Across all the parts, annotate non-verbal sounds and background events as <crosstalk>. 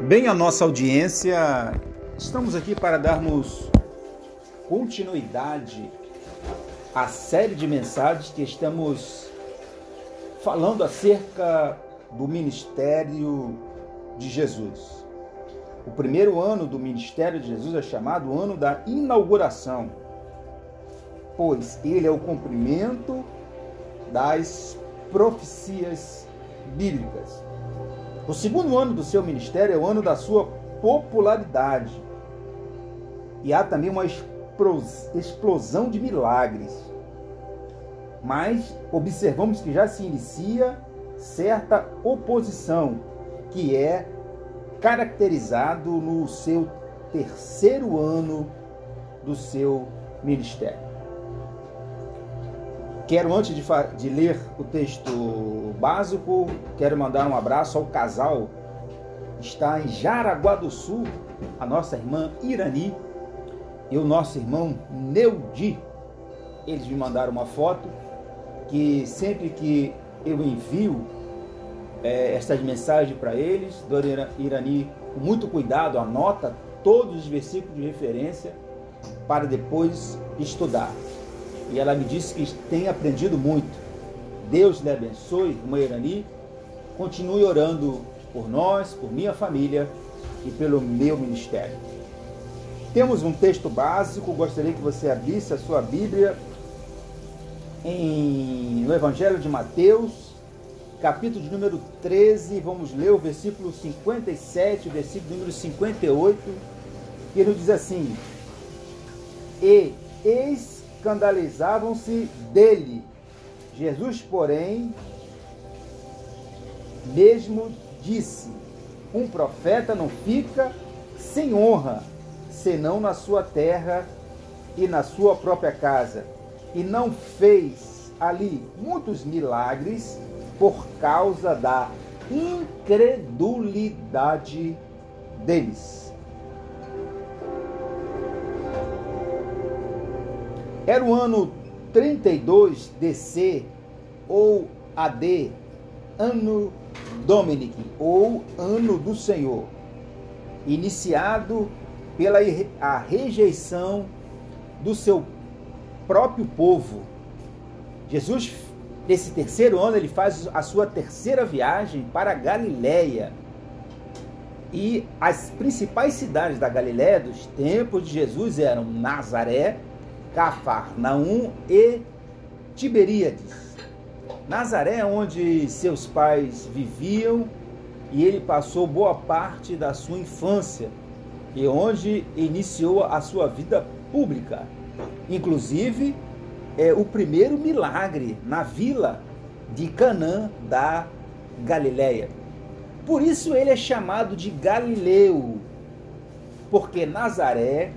Bem, a nossa audiência, estamos aqui para darmos continuidade à série de mensagens que estamos falando acerca do ministério de Jesus. O primeiro ano do ministério de Jesus é chamado ano da inauguração, pois ele é o cumprimento das profecias bíblicas. O segundo ano do seu ministério é o ano da sua popularidade. E há também uma explosão de milagres. Mas observamos que já se inicia certa oposição, que é caracterizado no seu terceiro ano do seu ministério. Quero, antes de, de, ler o texto básico, quero mandar um abraço ao casal. Está em Jaraguá do Sul, a nossa irmã Irani e o nosso irmão Neudi. Eles me mandaram uma foto que sempre que eu envio é, mensagens para eles, Dona Irani, com muito cuidado, anota todos os versículos de referência para depois estudar e ela me disse que tem aprendido muito. Deus lhe abençoe, irmã Irani. Continue orando por nós, por minha família e pelo meu ministério. Temos um texto básico, gostaria que você abrisse a sua Bíblia em, no Evangelho de Mateus, capítulo de número 13, vamos ler o versículo 57, o versículo número 58, que ele diz assim: E eis escandalizavam-se dele. Jesus, porém, mesmo disse: Um profeta não fica sem honra, senão na sua terra e na sua própria casa. E não fez ali muitos milagres por causa da incredulidade deles. Era o ano 32 DC ou AD, Ano Dominic ou Ano do Senhor, iniciado pela a rejeição do seu próprio povo. Jesus, nesse terceiro ano, ele faz a sua terceira viagem para a Galiléia. E as principais cidades da Galiléia dos tempos de Jesus eram Nazaré, Cafarnaum e Tiberíades. Nazaré, onde seus pais viviam, e ele passou boa parte da sua infância, e onde iniciou a sua vida pública. Inclusive, é o primeiro milagre na vila de Canaã da Galileia. Por isso ele é chamado de Galileu, porque Nazaré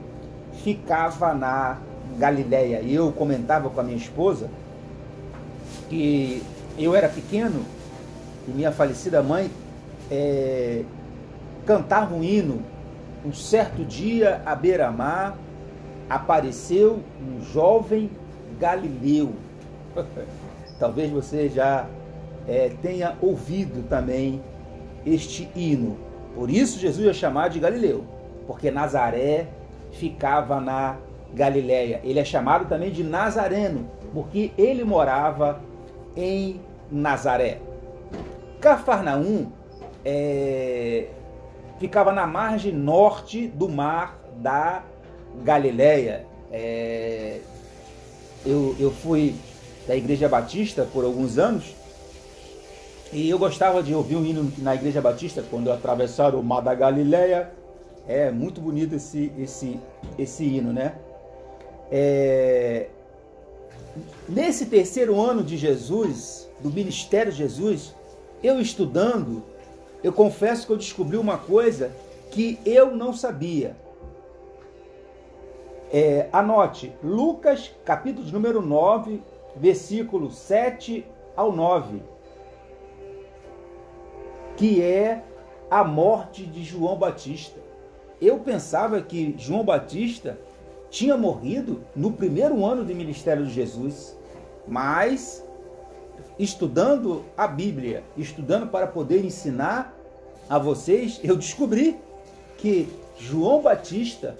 ficava na Galileia. E eu comentava com a minha esposa que eu era pequeno e minha falecida mãe é, cantava um hino. Um certo dia, à beira-mar, apareceu um jovem galileu. <laughs> Talvez você já é, tenha ouvido também este hino. Por isso Jesus é chamado de Galileu, porque Nazaré ficava na Galiléia. Ele é chamado também de Nazareno, porque ele morava em Nazaré. Cafarnaum é, ficava na margem norte do mar da Galiléia. É, eu, eu fui da Igreja Batista por alguns anos e eu gostava de ouvir um hino na Igreja Batista quando atravessaram o mar da Galiléia. É muito bonito esse, esse, esse hino, né? É, nesse terceiro ano de Jesus, do ministério de Jesus, eu estudando, eu confesso que eu descobri uma coisa que eu não sabia. É, anote, Lucas, capítulo número 9, versículo 7 ao 9, que é a morte de João Batista. Eu pensava que João Batista tinha morrido no primeiro ano do ministério de Jesus, mas estudando a Bíblia, estudando para poder ensinar, a vocês, eu descobri que João Batista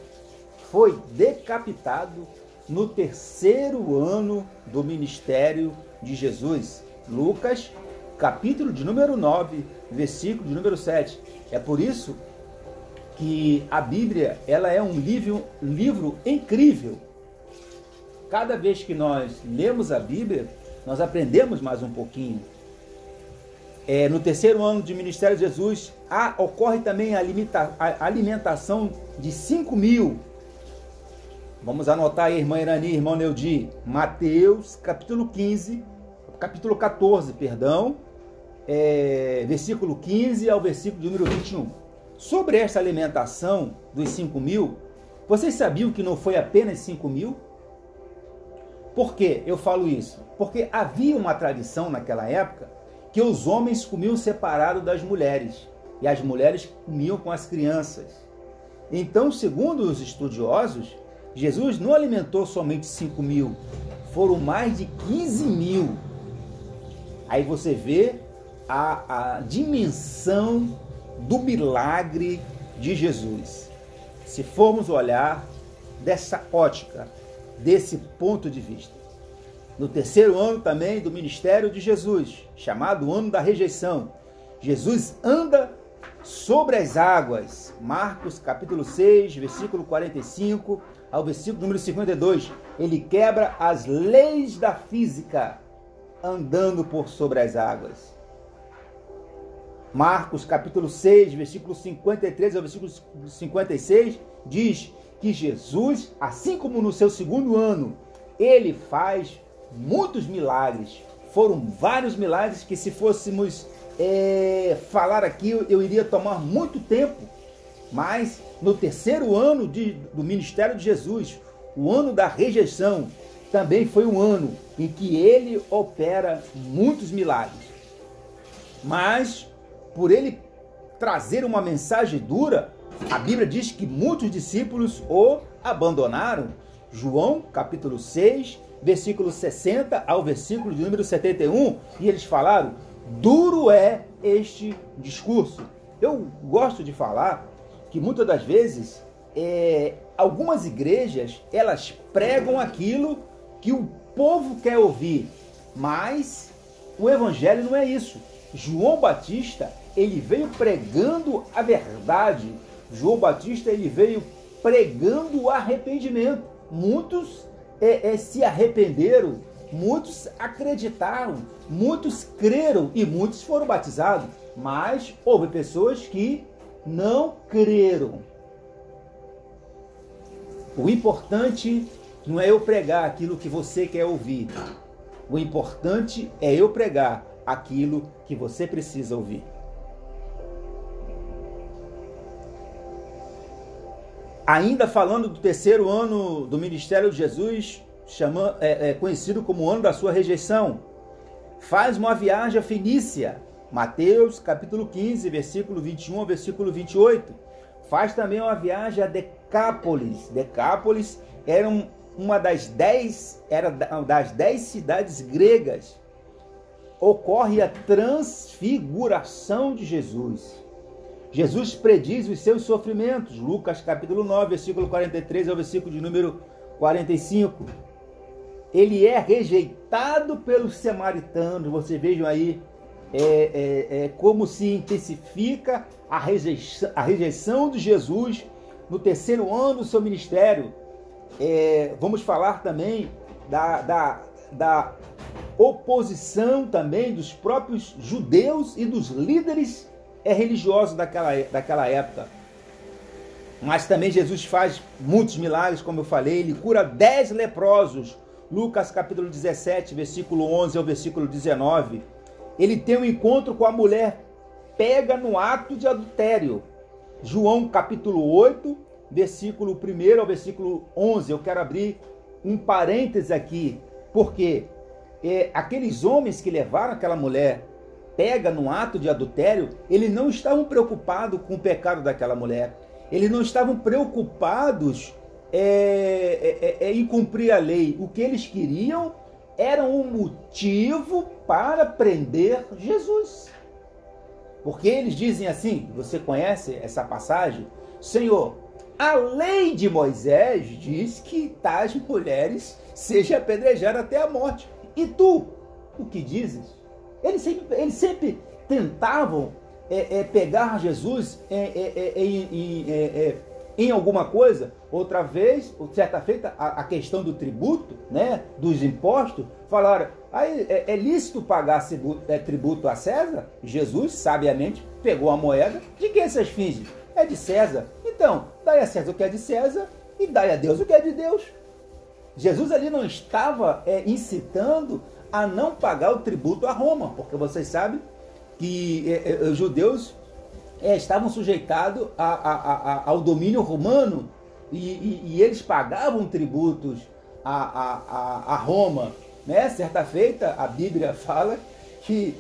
foi decapitado no terceiro ano do ministério de Jesus. Lucas, capítulo de número 9, versículo de número 7. É por isso que a Bíblia ela é um livro, livro incrível. Cada vez que nós lemos a Bíblia, nós aprendemos mais um pouquinho. É, no terceiro ano de ministério de Jesus, há, ocorre também a, limita, a alimentação de 5 mil. Vamos anotar aí, irmã Irani, irmão Neudi. Mateus, capítulo 15, capítulo 14, perdão, é, versículo 15 ao versículo número 21. Sobre esta alimentação dos 5 mil, vocês sabiam que não foi apenas 5 mil? Por que eu falo isso? Porque havia uma tradição naquela época que os homens comiam separado das mulheres e as mulheres comiam com as crianças. Então, segundo os estudiosos, Jesus não alimentou somente 5 mil, foram mais de 15 mil. Aí você vê a, a dimensão do milagre de Jesus. Se formos olhar dessa ótica, desse ponto de vista. No terceiro ano também do ministério de Jesus, chamado ano da rejeição, Jesus anda sobre as águas. Marcos capítulo 6, versículo 45 ao versículo número 52. Ele quebra as leis da física andando por sobre as águas. Marcos capítulo 6, versículo 53 ao versículo 56 diz que Jesus, assim como no seu segundo ano, ele faz muitos milagres. Foram vários milagres que, se fôssemos é, falar aqui, eu iria tomar muito tempo. Mas no terceiro ano de, do ministério de Jesus, o ano da rejeição, também foi um ano em que ele opera muitos milagres. Mas, por ele trazer uma mensagem dura, a Bíblia diz que muitos discípulos o abandonaram. João, capítulo 6, versículo 60 ao versículo de número 71, e eles falaram: duro é este discurso. Eu gosto de falar que muitas das vezes é, algumas igrejas elas pregam aquilo que o povo quer ouvir, mas o evangelho não é isso. João Batista ele veio pregando a verdade, João Batista ele veio pregando o arrependimento. Muitos é, é, se arrependeram, muitos acreditaram, muitos creram e muitos foram batizados. Mas houve pessoas que não creram. O importante não é eu pregar aquilo que você quer ouvir. O importante é eu pregar aquilo que você precisa ouvir. Ainda falando do terceiro ano do ministério de Jesus, chama, é, é, conhecido como ano da sua rejeição, faz uma viagem a Fenícia, Mateus capítulo 15, versículo 21 ao versículo 28. Faz também uma viagem a Decápolis. Decápolis era uma das dez, era das dez cidades gregas. Ocorre a transfiguração de Jesus. Jesus prediz os seus sofrimentos. Lucas capítulo 9, versículo 43 ao versículo de número 45. Ele é rejeitado pelos samaritanos. Vocês vejam aí é, é, é, como se intensifica a rejeição, a rejeição de Jesus no terceiro ano do seu ministério. É, vamos falar também da, da, da oposição também dos próprios judeus e dos líderes é religioso daquela, daquela época. Mas também Jesus faz muitos milagres, como eu falei, ele cura dez leprosos. Lucas capítulo 17, versículo 11 ao versículo 19. Ele tem um encontro com a mulher pega no ato de adultério. João capítulo 8, versículo 1 ao versículo 11. Eu quero abrir um parêntese aqui, porque é, aqueles homens que levaram aquela mulher pega no ato de adultério, eles não estavam preocupados com o pecado daquela mulher. Eles não estavam preocupados é, é, é, é, em cumprir a lei. O que eles queriam era um motivo para prender Jesus. Porque eles dizem assim, você conhece essa passagem? Senhor, a lei de Moisés diz que tais mulheres sejam apedrejadas até a morte. E tu, o que dizes? Eles sempre, eles sempre tentavam é, é, pegar Jesus é, é, é em, é, em, alguma coisa. Outra vez, certa feita, a, a, questão do tributo, né, dos impostos, falaram, é, lícito pagar tributo a César? Jesus, sabiamente, pegou a moeda. De quem essas fins? É de César. Então, dai a César o que é de César e dai a Deus o que é de Deus. Jesus ali não estava incitando a não pagar o tributo a Roma, porque vocês sabem que é, é, os judeus é, estavam sujeitados a, a, a, ao domínio romano e, e, e, eles pagavam tributos a, Roma. Né? Certa feita, a Bíblia <laughs> fala que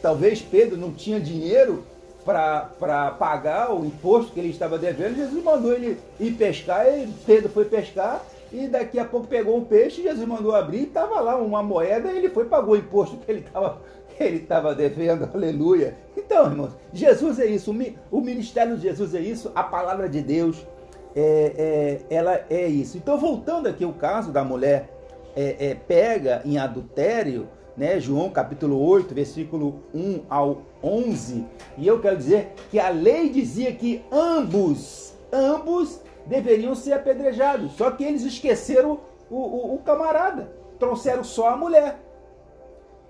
talvez Pedro não tinha dinheiro para pagar o imposto que ele estava devendo. Jesus mandou ele ir pescar, e Pedro foi pescar e daqui a pouco pegou um peixe, Jesus mandou abrir, e estava lá uma moeda, e ele foi pagou o imposto que ele estava ele estava devendo, <laughs> aleluia. Então, irmãos, Jesus é isso, o ministério de Jesus é isso, a palavra de Deus, é, é, ela é isso. Então, voltando aqui ao caso da mulher é, é pega em adultério, né, João capítulo 8, versículo 1 ao 11, e eu quero dizer que a lei dizia que ambos, ambos deveriam ser apedrejados, só que eles esqueceram o, o, o camarada, trouxeram só a mulher.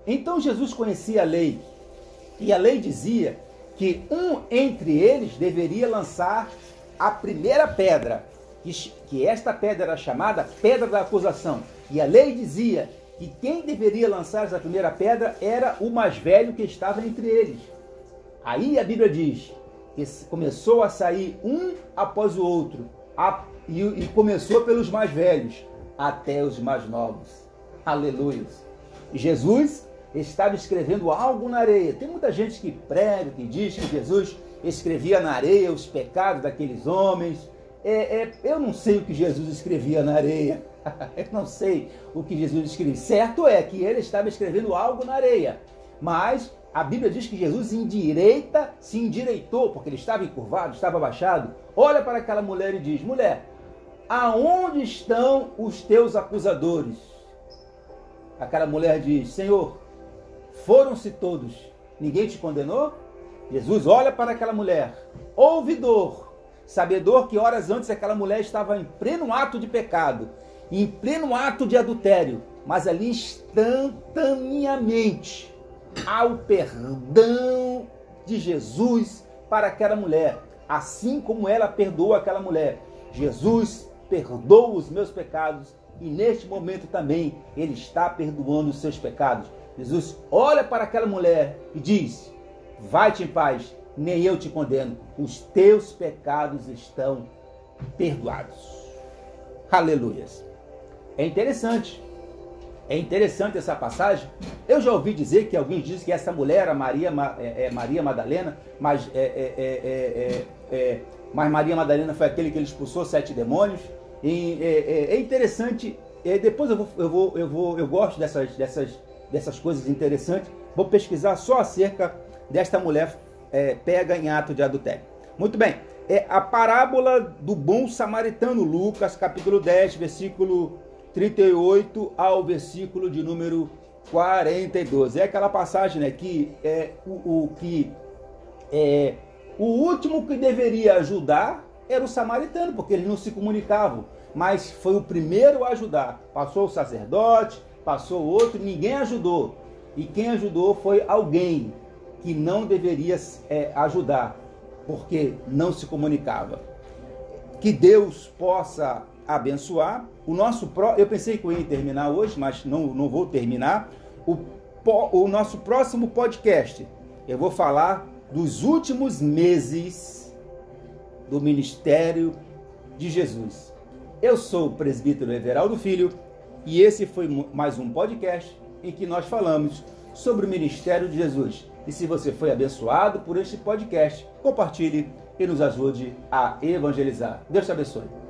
Então Jesus conhecia a lei, e a lei dizia que um entre eles deveria lançar a primeira pedra, que esta pedra era chamada pedra da acusação. E a lei dizia que quem deveria lançar essa primeira pedra era o mais velho que estava entre eles. Aí a Bíblia diz que começou a sair um após o outro, e começou pelos mais velhos até os mais novos. Aleluia. Jesus estava escrevendo algo na areia. Tem muita gente que prega, que diz que Jesus escrevia na areia os pecados daqueles homens. É, é, eu não sei o que Jesus escrevia na areia. <laughs> eu não sei o que Jesus escrevia. Certo é que ele estava escrevendo algo na areia. Mas a Bíblia diz que Jesus endireita, se endireitou, porque ele estava encurvado, estava abaixado. Olha para aquela mulher e diz: Mulher, aonde estão os teus acusadores? Aquela mulher diz: Senhor, foram-se todos. Ninguém te condenou? Jesus olha para aquela mulher, ouvidor, sabedor que horas antes aquela mulher estava em pleno ato de pecado, em pleno ato de adultério, mas ali instantaneamente ao perdão de Jesus para aquela mulher, assim como ela perdoou aquela mulher. Jesus perdoa os meus pecados e neste momento também ele está perdoando os seus pecados. Jesus olha para aquela mulher e diz: Vai-te em paz, nem eu te condeno, os teus pecados estão perdoados. Aleluias. É interessante. É interessante essa passagem. Eu já ouvi dizer que alguém diz que essa mulher era Maria, é, é Maria Madalena, mas, é é, é, é, mas Maria Madalena foi aquele que ele expulsou sete demônios. E, é, interessante. depois eu vou, eu vou, eu vou, eu gosto dessas, dessas dessas coisas interessantes, vou pesquisar só acerca desta mulher pega em ato de adultério. Muito bem, é a parábola do bom samaritano, Lucas capítulo 10, versículo 38 ao versículo de número 42. É aquela passagem né, que é o, o que é, o último que deveria ajudar era o samaritano, porque eles não se comunicavam, mas foi o primeiro a ajudar. Passou o sacerdote, passou outro, ninguém ajudou. E quem ajudou foi alguém que não deveria é, ajudar, porque não se comunicava. Que Deus possa abençoar. O nosso pro... Eu pensei que eu ia terminar hoje, mas não, não vou terminar. O, o nosso próximo podcast, eu vou falar dos últimos meses do ministério de Jesus. Eu sou o presbítero Everaldo Filho e esse foi mais um podcast em que nós falamos sobre o ministério de Jesus. E se você foi abençoado por este podcast, compartilhe e nos ajude a evangelizar. Deus te abençoe.